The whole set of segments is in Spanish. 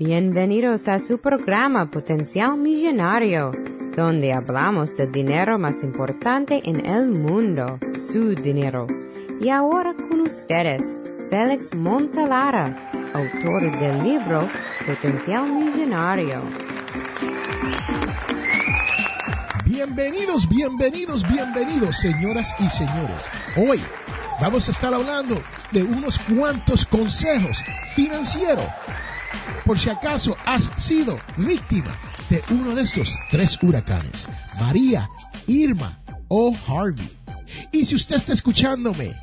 Bienvenidos a su programa Potencial Millonario, donde hablamos del dinero más importante en el mundo, su dinero. Y ahora con ustedes, Félix Montalara, autor del libro Potencial Millonario. Bienvenidos, bienvenidos, bienvenidos, señoras y señores. Hoy vamos a estar hablando de unos cuantos consejos financieros por si acaso has sido víctima de uno de estos tres huracanes, María, Irma o Harvey. Y si usted está escuchándome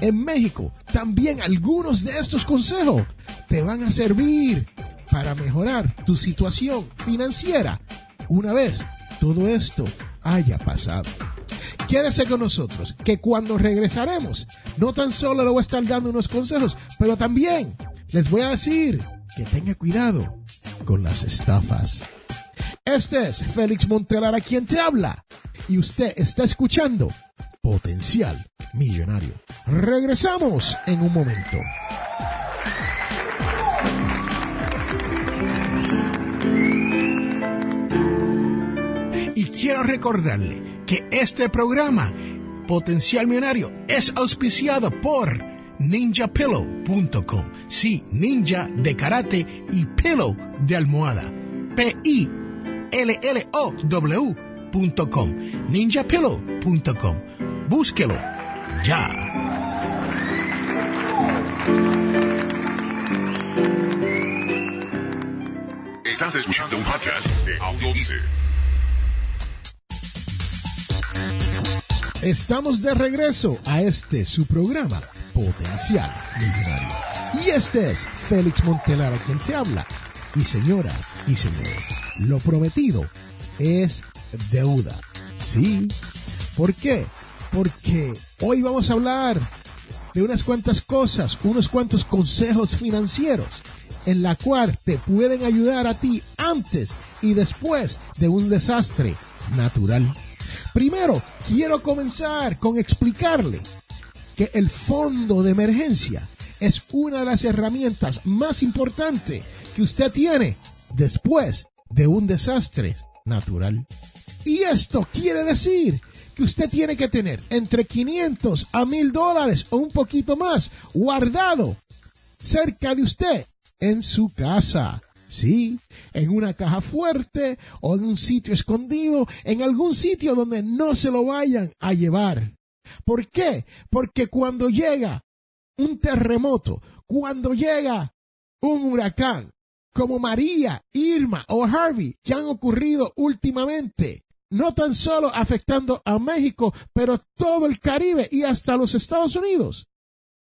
en México, también algunos de estos consejos te van a servir para mejorar tu situación financiera una vez todo esto haya pasado. Quédese con nosotros, que cuando regresaremos, no tan solo le voy a estar dando unos consejos, pero también les voy a decir que tenga cuidado con las estafas. Este es Félix Montelar a quien te habla y usted está escuchando Potencial Millonario. Regresamos en un momento. Y quiero recordarle que este programa, Potencial Millonario, es auspiciado por ninjapillow.com. Sí, ninja de karate y pillow de almohada. P-I-L-L-O-W.com. ninjapillow.com. Búsquelo ya. Estás escuchando un podcast de Audio Estamos de regreso a este su programa Potencial Millonario. Y este es Félix Montelar quien te habla. Y señoras y señores, lo prometido es deuda. Sí. ¿Por qué? Porque hoy vamos a hablar de unas cuantas cosas, unos cuantos consejos financieros en la cual te pueden ayudar a ti antes y después de un desastre natural. Primero, quiero comenzar con explicarle que el fondo de emergencia es una de las herramientas más importantes que usted tiene después de un desastre natural. Y esto quiere decir que usted tiene que tener entre 500 a 1000 dólares o un poquito más guardado cerca de usted en su casa. Sí, en una caja fuerte o en un sitio escondido, en algún sitio donde no se lo vayan a llevar. ¿Por qué? Porque cuando llega un terremoto, cuando llega un huracán, como María, Irma o Harvey, que han ocurrido últimamente, no tan solo afectando a México, pero todo el Caribe y hasta los Estados Unidos.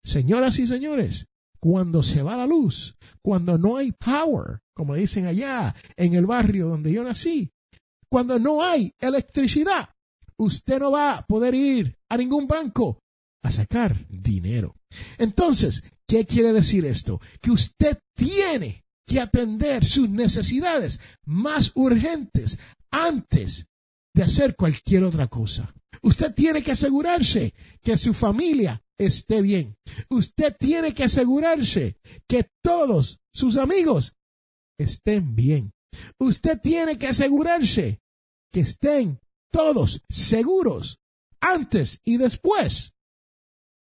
Señoras y señores, cuando se va la luz, cuando no hay power, como dicen allá en el barrio donde yo nací, cuando no hay electricidad, usted no va a poder ir a ningún banco a sacar dinero. Entonces, ¿qué quiere decir esto? Que usted tiene que atender sus necesidades más urgentes antes de hacer cualquier otra cosa. Usted tiene que asegurarse que su familia esté bien. Usted tiene que asegurarse que todos sus amigos estén bien. Usted tiene que asegurarse que estén todos seguros antes y después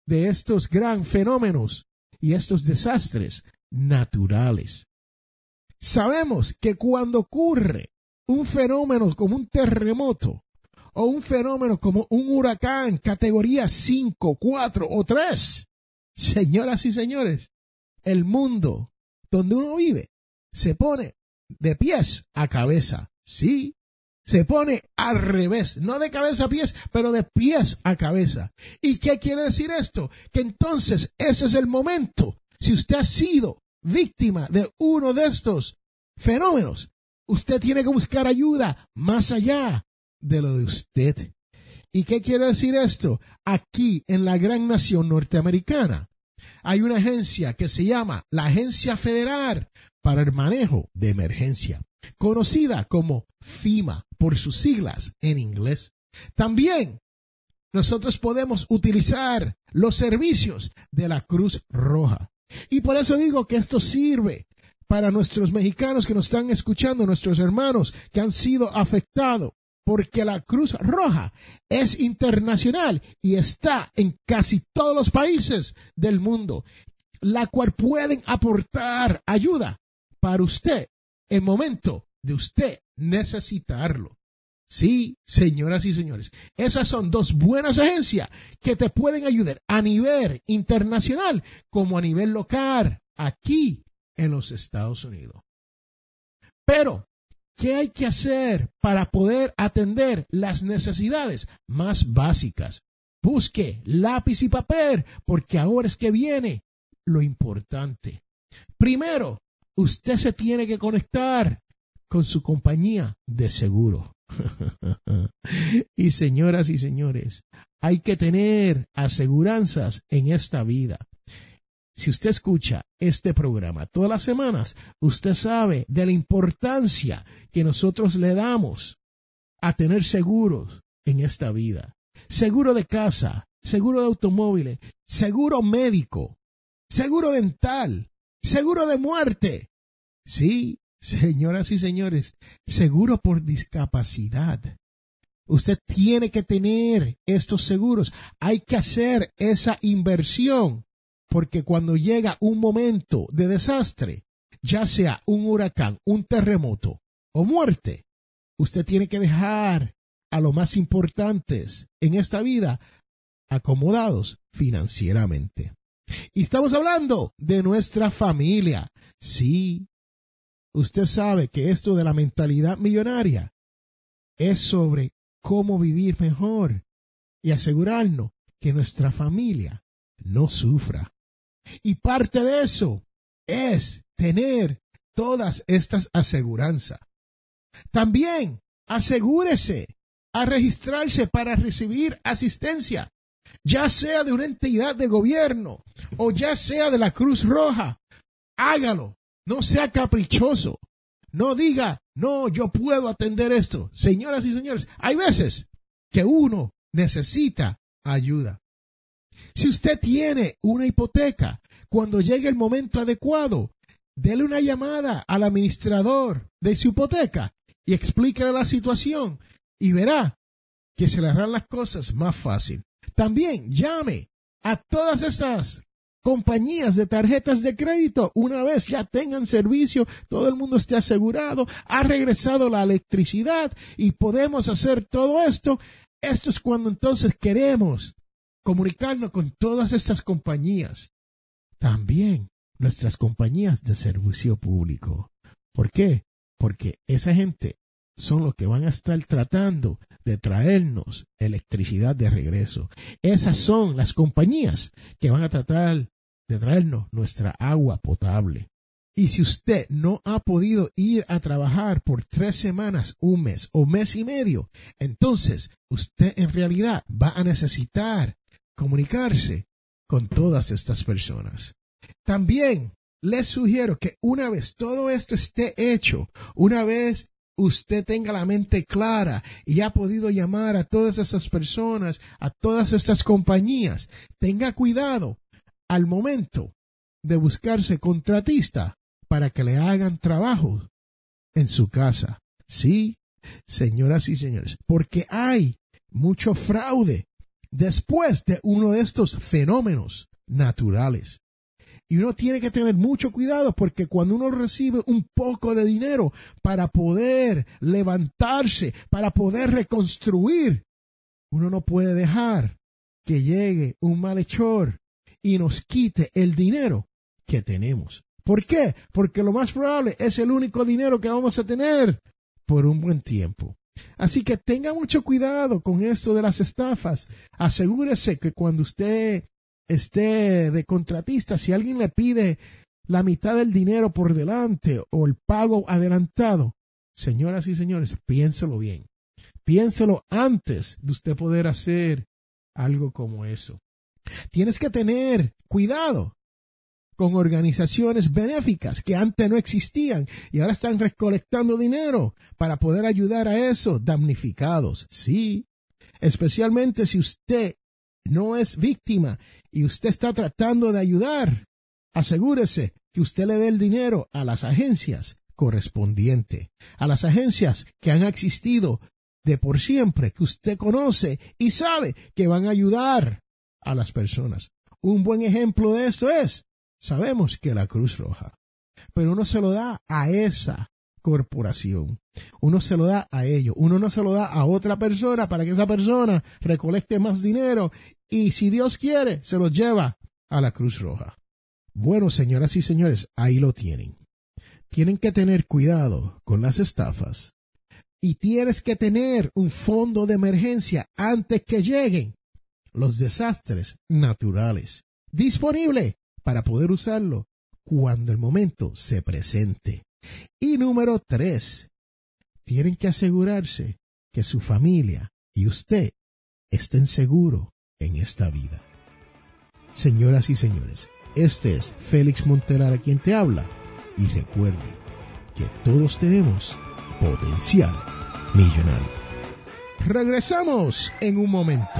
de estos gran fenómenos y estos desastres naturales. Sabemos que cuando ocurre un fenómeno como un terremoto o un fenómeno como un huracán categoría 5, 4 o 3, señoras y señores, el mundo donde uno vive se pone de pies a cabeza. Sí, se pone al revés, no de cabeza a pies, pero de pies a cabeza. ¿Y qué quiere decir esto? Que entonces ese es el momento. Si usted ha sido víctima de uno de estos fenómenos, usted tiene que buscar ayuda más allá de lo de usted. ¿Y qué quiere decir esto? Aquí en la gran nación norteamericana hay una agencia que se llama la Agencia Federal para el Manejo de Emergencia, conocida como FIMA por sus siglas en inglés. También nosotros podemos utilizar los servicios de la Cruz Roja. Y por eso digo que esto sirve para nuestros mexicanos que nos están escuchando, nuestros hermanos que han sido afectados, porque la Cruz Roja es internacional y está en casi todos los países del mundo, la cual pueden aportar ayuda para usted en momento de usted necesitarlo. Sí, señoras y señores, esas son dos buenas agencias que te pueden ayudar a nivel internacional como a nivel local aquí en los Estados Unidos. Pero, ¿qué hay que hacer para poder atender las necesidades más básicas? Busque lápiz y papel, porque ahora es que viene lo importante. Primero, usted se tiene que conectar con su compañía de seguro. y señoras y señores, hay que tener aseguranzas en esta vida. Si usted escucha este programa todas las semanas, usted sabe de la importancia que nosotros le damos a tener seguros en esta vida. Seguro de casa, seguro de automóviles, seguro médico, seguro dental, seguro de muerte. Sí, señoras y señores, seguro por discapacidad. Usted tiene que tener estos seguros. Hay que hacer esa inversión porque cuando llega un momento de desastre, ya sea un huracán, un terremoto o muerte, usted tiene que dejar a lo más importantes en esta vida acomodados financieramente. Y estamos hablando de nuestra familia. Sí, usted sabe que esto de la mentalidad millonaria es sobre cómo vivir mejor y asegurarnos que nuestra familia no sufra. Y parte de eso es tener todas estas aseguranzas. También asegúrese a registrarse para recibir asistencia, ya sea de una entidad de gobierno o ya sea de la Cruz Roja. Hágalo, no sea caprichoso. No diga, no, yo puedo atender esto. Señoras y señores, hay veces que uno necesita ayuda. Si usted tiene una hipoteca, cuando llegue el momento adecuado, dele una llamada al administrador de su hipoteca y explíquele la situación y verá que se le harán las cosas más fácil. También llame a todas estas compañías de tarjetas de crédito una vez ya tengan servicio, todo el mundo esté asegurado, ha regresado la electricidad y podemos hacer todo esto. Esto es cuando entonces queremos comunicarnos con todas estas compañías. También nuestras compañías de servicio público. ¿Por qué? Porque esa gente son los que van a estar tratando de traernos electricidad de regreso. Esas son las compañías que van a tratar de traernos nuestra agua potable. Y si usted no ha podido ir a trabajar por tres semanas, un mes o mes y medio, entonces usted en realidad va a necesitar comunicarse con todas estas personas. También les sugiero que una vez todo esto esté hecho, una vez usted tenga la mente clara y ha podido llamar a todas estas personas, a todas estas compañías, tenga cuidado al momento de buscarse contratista para que le hagan trabajo en su casa. Sí, señoras y señores, porque hay mucho fraude después de uno de estos fenómenos naturales. Y uno tiene que tener mucho cuidado porque cuando uno recibe un poco de dinero para poder levantarse, para poder reconstruir, uno no puede dejar que llegue un malhechor y nos quite el dinero que tenemos. ¿Por qué? Porque lo más probable es el único dinero que vamos a tener por un buen tiempo. Así que tenga mucho cuidado con esto de las estafas. Asegúrese que cuando usted esté de contratista, si alguien le pide la mitad del dinero por delante o el pago adelantado, señoras y señores, piénselo bien. Piénselo antes de usted poder hacer algo como eso. Tienes que tener cuidado con organizaciones benéficas que antes no existían y ahora están recolectando dinero para poder ayudar a esos damnificados. Sí, especialmente si usted no es víctima y usted está tratando de ayudar, asegúrese que usted le dé el dinero a las agencias correspondientes, a las agencias que han existido de por siempre, que usted conoce y sabe que van a ayudar a las personas. Un buen ejemplo de esto es, sabemos que la Cruz Roja, pero uno se lo da a esa corporación. Uno se lo da a ellos, uno no se lo da a otra persona para que esa persona recolecte más dinero y si Dios quiere, se lo lleva a la Cruz Roja. Bueno, señoras y señores, ahí lo tienen. Tienen que tener cuidado con las estafas y tienes que tener un fondo de emergencia antes que lleguen los desastres naturales disponible para poder usarlo cuando el momento se presente. Y número tres, tienen que asegurarse que su familia y usted estén seguros en esta vida. Señoras y señores, este es Félix Montelar a quien te habla y recuerde que todos tenemos potencial millonario. Regresamos en un momento.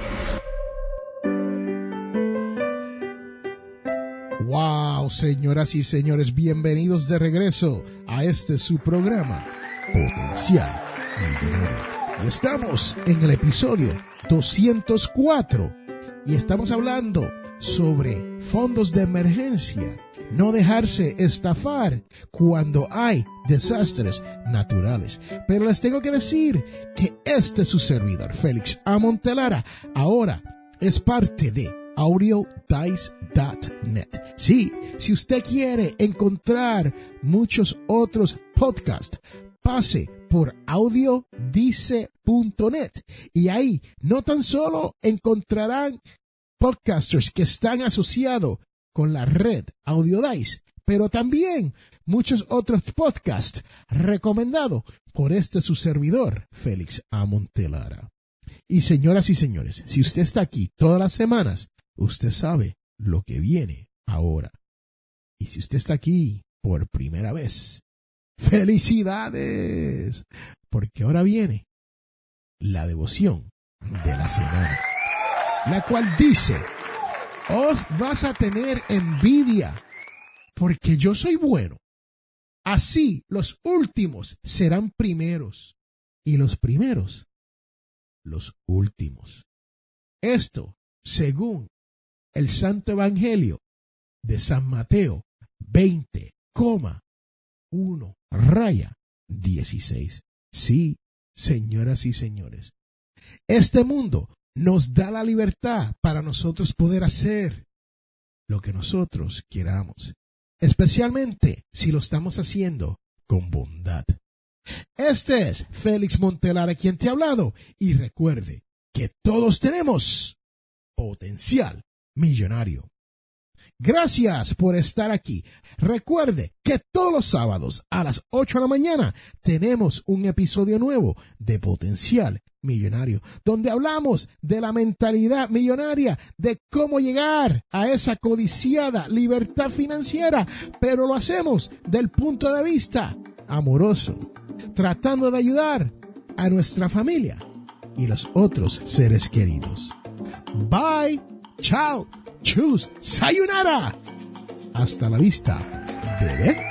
Wow, señoras y señores, bienvenidos de regreso a este su programa Potencial Millonario. Y estamos en el episodio 204 y estamos hablando sobre fondos de emergencia, no dejarse estafar cuando hay desastres naturales. Pero les tengo que decir que este su servidor, Félix Amontelara, ahora es parte de audiodice.net. Sí, si usted quiere encontrar muchos otros podcasts, pase por audiodice.net y ahí no tan solo encontrarán podcasters que están asociados con la red Audiodice, pero también muchos otros podcasts recomendados por este su servidor, Félix Amontelara. Y señoras y señores, si usted está aquí todas las semanas, usted sabe lo que viene ahora. Y si usted está aquí por primera vez, felicidades, porque ahora viene la devoción de la semana, la cual dice, os vas a tener envidia, porque yo soy bueno. Así los últimos serán primeros y los primeros los últimos. Esto según el Santo Evangelio de San Mateo 20,1 raya 16. Sí, señoras y señores, este mundo nos da la libertad para nosotros poder hacer lo que nosotros queramos, especialmente si lo estamos haciendo con bondad. Este es Félix Montelar a quien te ha hablado y recuerde que todos tenemos potencial millonario. Gracias por estar aquí. Recuerde que todos los sábados a las 8 de la mañana tenemos un episodio nuevo de Potencial Millonario, donde hablamos de la mentalidad millonaria, de cómo llegar a esa codiciada libertad financiera, pero lo hacemos del punto de vista amoroso, tratando de ayudar a nuestra familia y los otros seres queridos. Bye, chao, chus, sayonara. Hasta la vista, bebé.